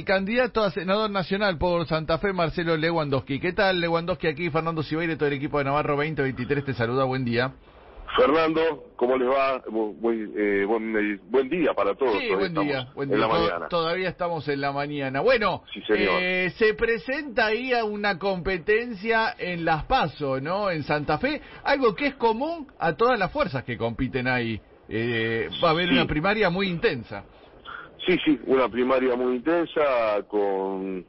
el candidato a senador nacional por Santa Fe, Marcelo Lewandowski. ¿Qué tal, Lewandowski? Aquí Fernando Cibeire, todo el equipo de Navarro 2023 te saluda. Buen día. Fernando, ¿cómo les va? Muy, eh, buen, buen, día para todos. Sí, buen día, buen día. En la mañana. Todavía estamos en la mañana. Bueno, eh, se presenta ahí a una competencia en Las Paso, ¿no? En Santa Fe, algo que es común a todas las fuerzas que compiten ahí. Eh, va a haber una primaria muy intensa. Sí, sí, una primaria muy intensa con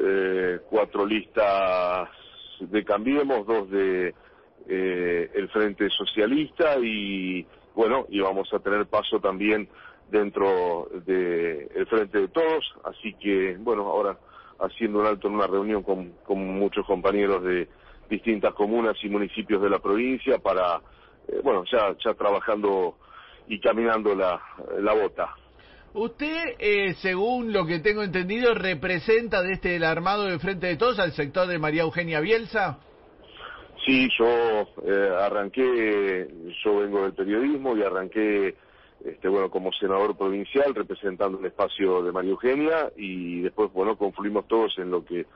eh, cuatro listas de Cambiemos, dos de eh, el Frente Socialista y bueno, y vamos a tener paso también dentro del el Frente de Todos, así que bueno, ahora haciendo un alto en una reunión con, con muchos compañeros de distintas comunas y municipios de la provincia para, eh, bueno, ya, ya trabajando y caminando la, la bota. Usted, eh, según lo que tengo entendido, representa desde este, el armado de Frente de Todos al sector de María Eugenia Bielsa. Sí, yo eh, arranqué, yo vengo del periodismo y arranqué, este, bueno, como senador provincial representando el espacio de María Eugenia y después, bueno, confluimos todos en lo que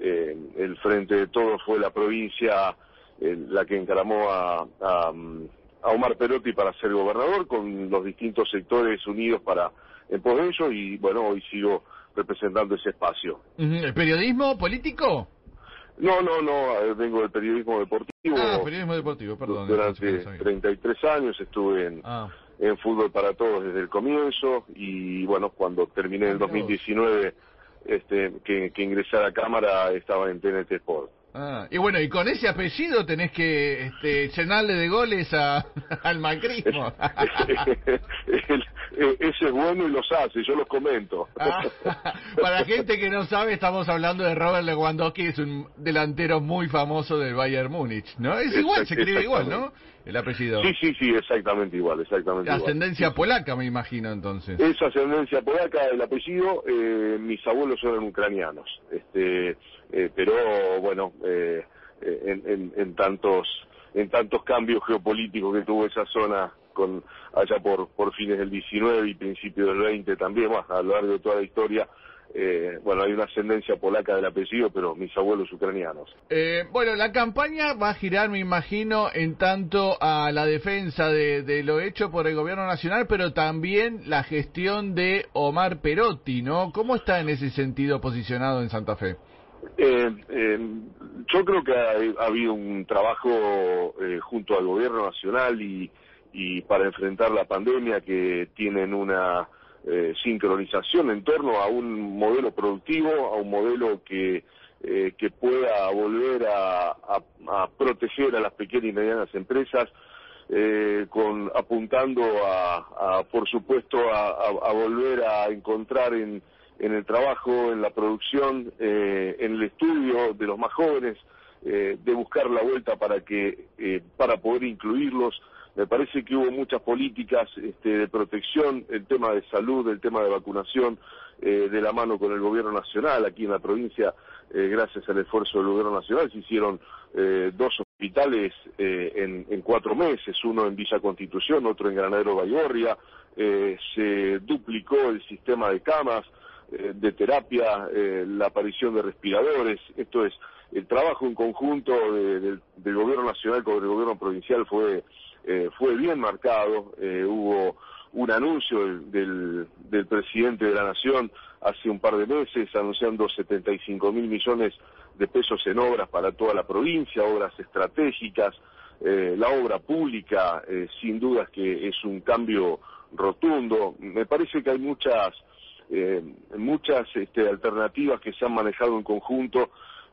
eh, el Frente de Todos fue la provincia la que encaramó a, a Omar Perotti para ser gobernador con los distintos sectores unidos para en pos de ello y bueno, hoy sigo representando ese espacio. ¿El periodismo político? No, no, no, vengo del periodismo deportivo. Ah, periodismo deportivo, perdón. Durante 33 años estuve en, ah. en Fútbol para Todos desde el comienzo y bueno, cuando terminé en el 2019 este, que, que ingresé a la Cámara estaba en TNT Sport. Ah, y bueno, y con ese apellido tenés que este, llenarle de goles a, al macrismo. ese es bueno y los hace, yo los comento. Ah, para gente que no sabe, estamos hablando de Robert Lewandowski, es un delantero muy famoso del Bayern Múnich, ¿no? Es igual, se escribe igual, ¿no? El apellido. Sí, sí, sí, exactamente igual, exactamente Ascendencia polaca, me imagino, entonces. Es ascendencia polaca, el apellido, eh, mis abuelos eran ucranianos, este eh, pero bueno, eh, en, en, tantos en tantos cambios geopolíticos que tuvo esa zona con allá por por fines del 19 y principios del 20 también, más a lo largo de toda la historia, eh, bueno, hay una ascendencia polaca del apellido, pero mis abuelos ucranianos. Eh, bueno, la campaña va a girar, me imagino, en tanto a la defensa de, de, lo hecho por el gobierno nacional, pero también la gestión de Omar Perotti, ¿no? ¿Cómo está en ese sentido posicionado en Santa Fe? Eh, eh, yo creo que ha, habido un trabajo eh, junto al gobierno nacional y, y, para enfrentar la pandemia que tienen una eh, sincronización en torno a un modelo productivo, a un modelo que, eh, que pueda volver a, a, proteger a las pequeñas y medianas empresas, con apuntando a, a por supuesto a volver a encontrar en en el trabajo, en la producción, eh, en el estudio de los más jóvenes, eh, de buscar la vuelta para que eh, para poder incluirlos. Me parece que hubo muchas políticas este, de protección, el tema de salud, el tema de vacunación, de la mano con el gobierno nacional. Aquí en la provincia, gracias al esfuerzo del gobierno nacional, se hicieron dos hospitales en, en, cuatro meses, uno en Villa Constitución, otro en Granadero Baigorria. se duplicó el sistema de camas, eh, de terapia, eh, la aparición de respiradores, esto es, el trabajo en conjunto del gobierno nacional con el gobierno provincial fue, eh, fue bien marcado, hubo un anuncio del, del, presidente de la Nación hace un par de meses anunciando 75 mil millones de pesos en obras para toda la provincia, obras estratégicas, la obra pública sin dudas que es un cambio rotundo. Me parece que hay muchas eh, muchas este, alternativas que se han manejado en conjunto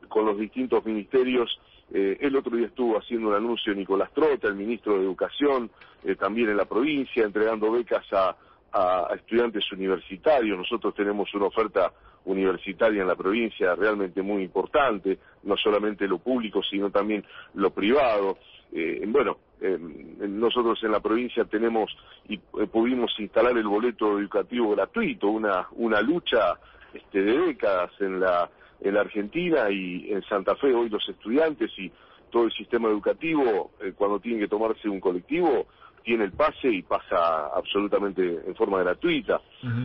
con los distintos ministerios. Eh, el otro día estuvo haciendo un anuncio Nicolás Trota, el ministro de Educación, eh, también en la provincia, entregando becas a, a, estudiantes universitarios. Nosotros tenemos una oferta universitaria en la provincia realmente muy importante, no solamente lo público, sino también lo privado. Eh, bueno, eh, nosotros en la provincia tenemos y eh, pudimos instalar el boleto educativo gratuito, una, una lucha este, de décadas en la, en la Argentina y en Santa Fe hoy los estudiantes y todo el sistema educativo, cuando tienen que tomarse un colectivo, tiene el pase y pasa absolutamente en forma gratuita.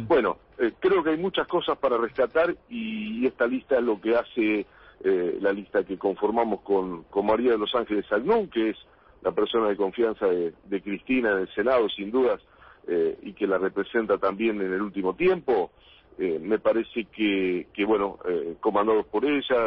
Bueno, eh, creo que hay muchas cosas para rescatar y, esta lista es lo que hace eh, la lista que conformamos con, con María de los Ángeles Agnón, que es la persona de confianza de, Cristina en el Senado, sin dudas, eh, y que la representa también en el último tiempo. me parece que, que bueno, comandados por ella,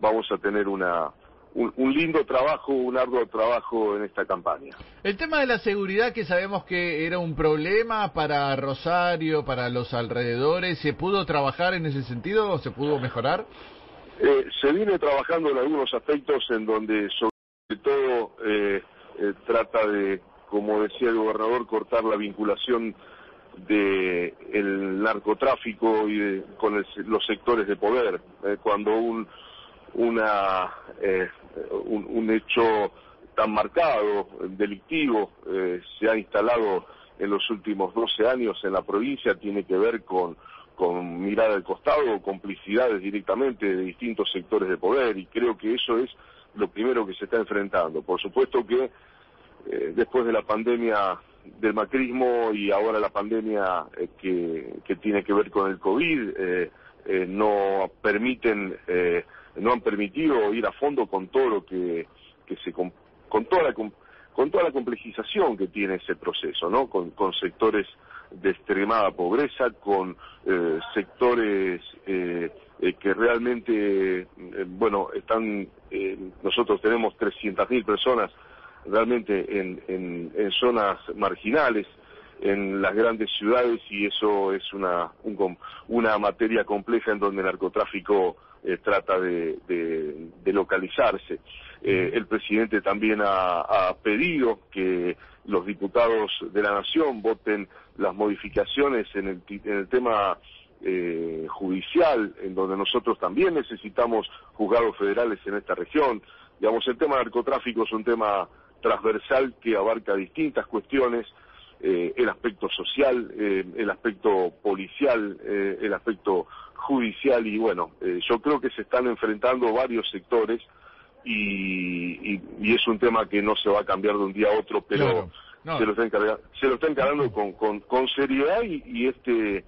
vamos a tener una, un, lindo trabajo, un arduo trabajo en esta campaña. El tema de la seguridad, que sabemos que era un problema para Rosario, para los alrededores, ¿se pudo trabajar en ese sentido o se pudo mejorar? Eh, se viene trabajando en algunos aspectos en donde sobre todo eh, eh, trata de, como decía el gobernador, cortar la vinculación de el narcotráfico y con los sectores de poder. cuando un una eh, un, hecho tan marcado, delictivo, eh, se ha instalado en los últimos 12 años en la provincia, tiene que ver con, con mirar al costado, complicidades directamente de distintos sectores de poder, y creo que eso es lo primero que se está enfrentando. Por supuesto que eh, después de la pandemia del macrismo y ahora la pandemia que, que, tiene que ver con el COVID, no permiten no han permitido ir a fondo con todo lo que, que se con, toda la con toda la complejización que tiene ese proceso, ¿no? Con, con sectores de extremada pobreza, con eh, sectores eh, eh, que realmente, bueno, están, nosotros tenemos 300.000 personas realmente en, en, en, zonas marginales, en las grandes ciudades y eso es una, una materia compleja en donde el narcotráfico eh, trata de, localizarse. Eh, el presidente también ha, pedido que los diputados de la Nación voten las modificaciones en el, en el tema eh, judicial, en donde nosotros también necesitamos juzgados federales en esta región. Digamos, el tema narcotráfico es un tema transversal que abarca distintas cuestiones, el aspecto social, el aspecto policial, el aspecto judicial y bueno, eh, yo creo que se están enfrentando varios sectores y, y, es un tema que no se va a cambiar de un día a otro, pero se, lo está encargando, se lo está encarando con, con, con seriedad y, y, este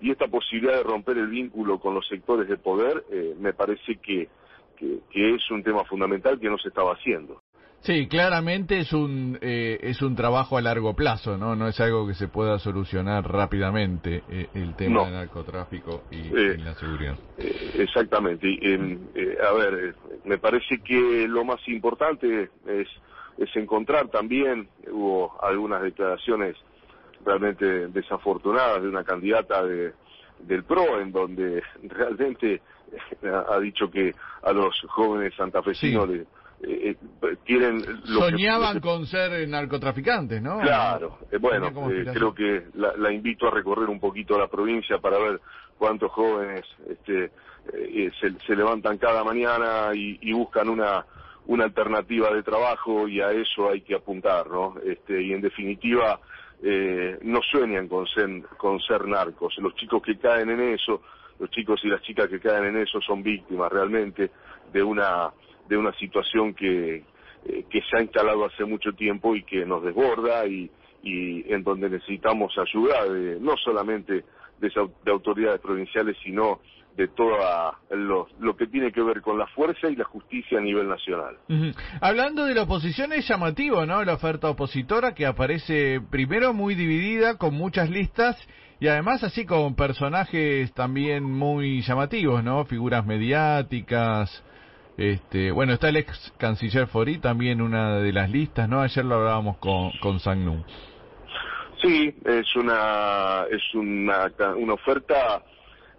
y esta posibilidad de romper el vínculo con los sectores de poder eh, me parece que, que es un tema fundamental que no se estaba haciendo. Sí, claramente es un eh, es un trabajo a largo plazo, ¿no? No es algo que se pueda solucionar rápidamente eh, el tema del narcotráfico y, eh, la seguridad. exactamente. a ver, me parece que lo más importante es es encontrar también hubo algunas declaraciones realmente desafortunadas de una candidata de del PRO en donde realmente ha dicho que a los jóvenes santafesinos sí eh, eh, quieren soñaban con ser narcotraficantes no claro eh, bueno creo que la, invito a recorrer un poquito la provincia para ver cuántos jóvenes este se, levantan cada mañana y, buscan una una alternativa de trabajo y a eso hay que apuntar no este y en definitiva no sueñan con ser con ser narcos. Los chicos que caen en eso los chicos y las chicas que caen en eso son víctimas realmente de una de una situación que, eh, que se ha instalado hace mucho tiempo y que nos desborda y, y en donde necesitamos ayuda de, no solamente de, de autoridades provinciales, sino de todo lo, lo, que tiene que ver con la fuerza y la justicia a nivel nacional. Hablando de la oposición, es llamativo, ¿no? La oferta opositora que aparece primero muy dividida, con muchas listas y además así con personajes también muy llamativos, ¿no? Figuras mediáticas, este, bueno, está el ex canciller Fori también una de las listas, ¿no? Ayer lo hablábamos con, con Sagnu. Sí, es una es una, una oferta.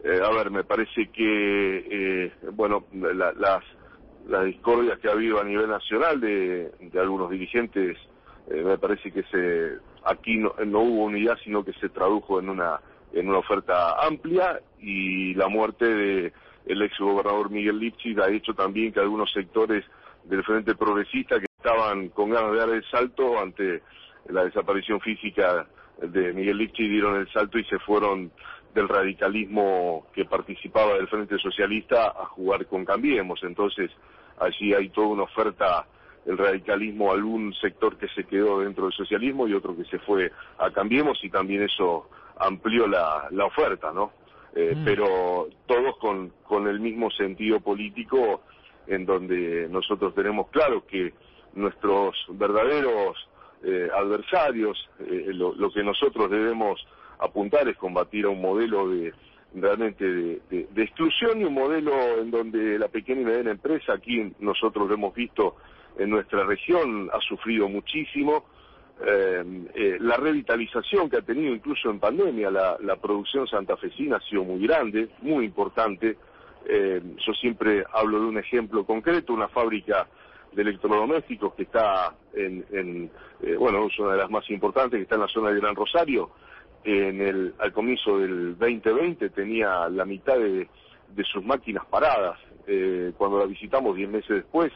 Eh, a ver, me parece que eh, bueno las las discordias que ha habido a nivel nacional de, de algunos dirigentes, eh, me parece que se aquí no, no hubo unidad, sino que se tradujo en una en una oferta amplia y la muerte de el ex gobernador Miguel Lipchitz ha hecho también que algunos sectores del Frente Progresista que estaban con ganas de dar el salto ante la desaparición física de Miguel Lipchitz dieron el salto y se fueron del radicalismo que participaba del Frente Socialista a jugar con Cambiemos. Entonces, allí hay toda una oferta el radicalismo algún sector que se quedó dentro del socialismo y otro que se fue a Cambiemos y también eso amplió la, la oferta, ¿no? Eh, mm. Pero todos con, con el mismo sentido político en donde nosotros tenemos claro que nuestros verdaderos eh, adversarios, eh, lo, lo, que nosotros debemos apuntar es combatir a un modelo de realmente de, de, exclusión y un modelo en donde la pequeña y mediana empresa, aquí nosotros lo hemos visto en nuestra región, ha sufrido muchísimo. Eh, eh, la revitalización que ha tenido incluso en pandemia, la, la producción santafesina ha sido muy grande, muy importante. Eh, yo siempre hablo de un ejemplo concreto, una fábrica de electrodomésticos que está en, eh, bueno, es una de las más importantes, que está en la zona de Gran Rosario. En el, al comienzo del 2020 tenía la mitad de, de sus máquinas paradas. Eh, cuando la visitamos diez meses después,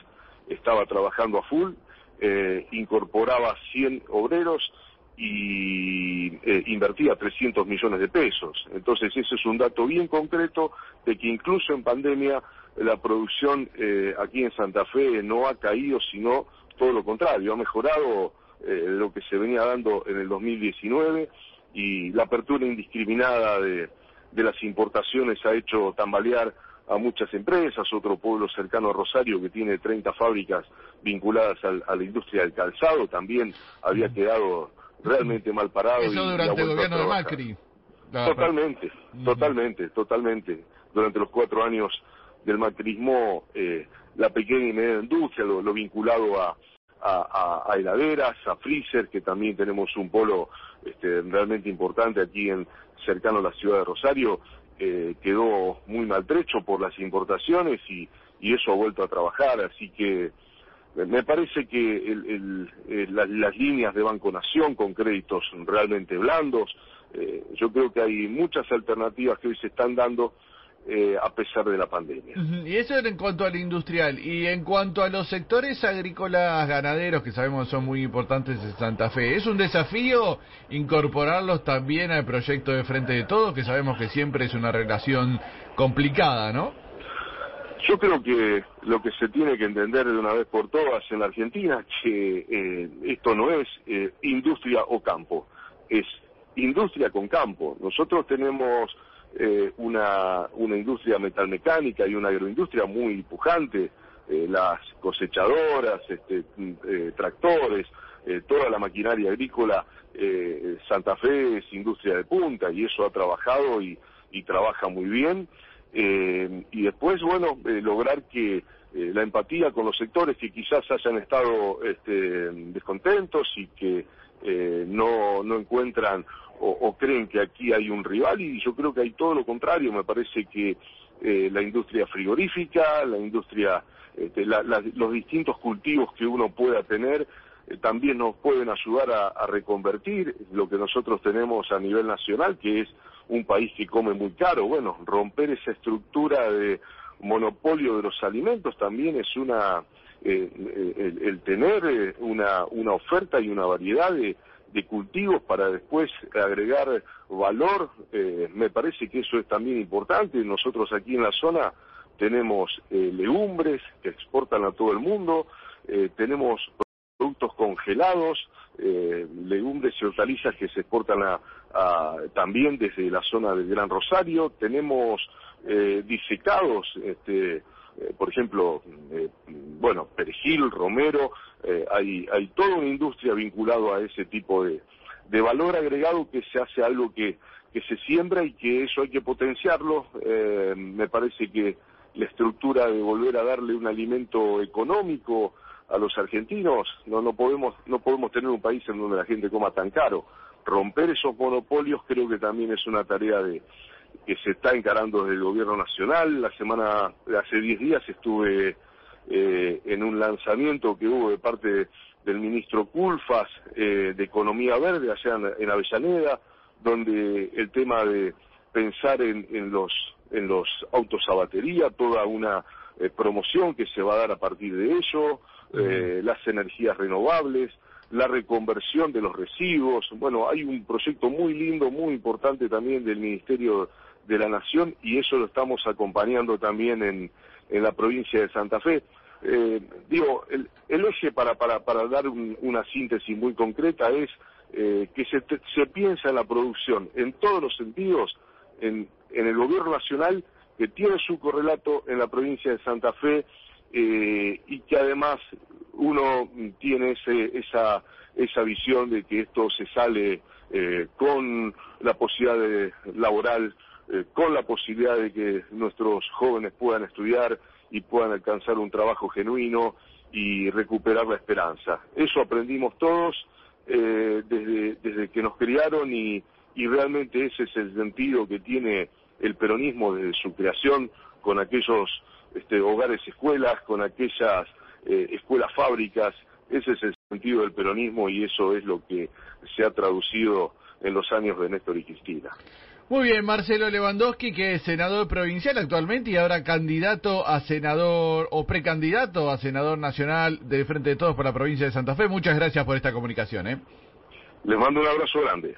estaba trabajando a full, eh, incorporaba 100 obreros y eh, invertía 300 millones de pesos. Entonces ese es un dato bien concreto de que incluso en pandemia la producción eh, aquí en Santa Fe no ha caído, sino todo lo contrario, ha mejorado eh, lo que se venía dando en el 2019 y la apertura indiscriminada de, de las importaciones ha hecho tambalear a muchas empresas, otro pueblo cercano a Rosario que tiene 30 fábricas vinculadas a la industria del calzado también había quedado realmente mal parado. Eso durante el gobierno de Macri. Totalmente, totalmente, totalmente. Durante los cuatro años del macrismo, eh, la pequeña y mediana industria, lo, vinculado a, a, a, heladeras, a freezer, que también tenemos un polo este, realmente importante aquí en cercano a la ciudad de Rosario, eh, quedó muy maltrecho por las importaciones y, y eso ha vuelto a trabajar, así que me parece que el, el, las líneas de Banco Nación con créditos realmente blandos, eh, yo creo que hay muchas alternativas que hoy se están dando eh, a pesar de la pandemia. Y eso en cuanto al industrial. Y en cuanto a los sectores agrícolas ganaderos, que sabemos son muy importantes en Santa Fe, ¿es un desafío incorporarlos también al proyecto de Frente de Todos, que sabemos que siempre es una relación complicada, ¿no? Yo creo que lo que se tiene que entender de una vez por todas en la Argentina es que eh, esto no es eh, industria o campo, es industria con campo. Nosotros tenemos eh, una, una industria metalmecánica y una agroindustria muy pujante, eh, las cosechadoras, este, eh, tractores, eh, toda la maquinaria agrícola, eh, Santa Fe es industria de punta y eso ha trabajado y, y trabaja muy bien. Y después, bueno, lograr que la empatía con los sectores que quizás hayan estado este, descontentos y que no, no encuentran o, creen que aquí hay un rival y yo creo que hay todo lo contrario, me parece que eh, la industria frigorífica, la industria, este, los distintos cultivos que uno pueda tener eh, también nos pueden ayudar a, a, reconvertir lo que nosotros tenemos a nivel nacional, que es un país que come muy caro. Bueno, romper esa estructura de monopolio de los alimentos también es una, eh, el, el, tener eh, una, una oferta y una variedad de, de cultivos para después agregar valor, eh, me parece que eso es también importante. Nosotros aquí en la zona tenemos eh, legumbres que exportan a todo el mundo, eh, tenemos productos congelados, eh, legumbres y hortalizas que se exportan a, también desde la zona del Gran Rosario, tenemos disecados, este, eh, por ejemplo, eh, bueno, perejil, romero, eh, hay, hay toda una industria vinculada a ese tipo de, valor agregado que se hace algo que, que se siembra y que eso hay que potenciarlo. Eh, me parece que la estructura de volver a darle un alimento económico a los argentinos, no, no podemos, no podemos tener un país en donde la gente coma tan caro. Romper esos monopolios creo que también es una tarea de, que se está encarando desde el gobierno nacional. La semana, hace 10 días estuve eh, en un lanzamiento que hubo de parte del ministro Culfas eh, de Economía Verde allá en, en, Avellaneda, donde el tema de pensar en, en, los en los autos a batería, toda una eh, promoción que se va a dar a partir de ello, eh, las energías renovables, la reconversión de los residuos. Bueno, hay un proyecto muy lindo, muy importante también del Ministerio de la Nación y eso lo estamos acompañando también en, en la provincia de Santa Fe. eh, digo, el, eje para, para, para dar una síntesis muy concreta es eh, que se, se piensa en la producción en todos los sentidos, en, en el gobierno nacional, que tiene su correlato en la provincia de Santa Fe, eh, y que además uno tiene ese, esa, esa visión de que esto se sale eh, con la posibilidad de, laboral, eh, con la posibilidad de que nuestros jóvenes puedan estudiar y puedan alcanzar un trabajo genuino y recuperar la esperanza. Eso aprendimos todos desde, desde que nos criaron y, y realmente ese es el sentido que tiene el peronismo desde su creación con aquellos este, hogares escuelas, con aquellas eh, escuelas fábricas. Ese es el sentido del peronismo y eso es lo que se ha traducido en los años de Néstor y Cristina. Muy bien, Marcelo Lewandowski, que es senador provincial actualmente y ahora candidato a senador o precandidato a senador nacional del Frente de Todos por la provincia de Santa Fe. Muchas gracias por esta comunicación. ¿eh? Les mando un abrazo grande.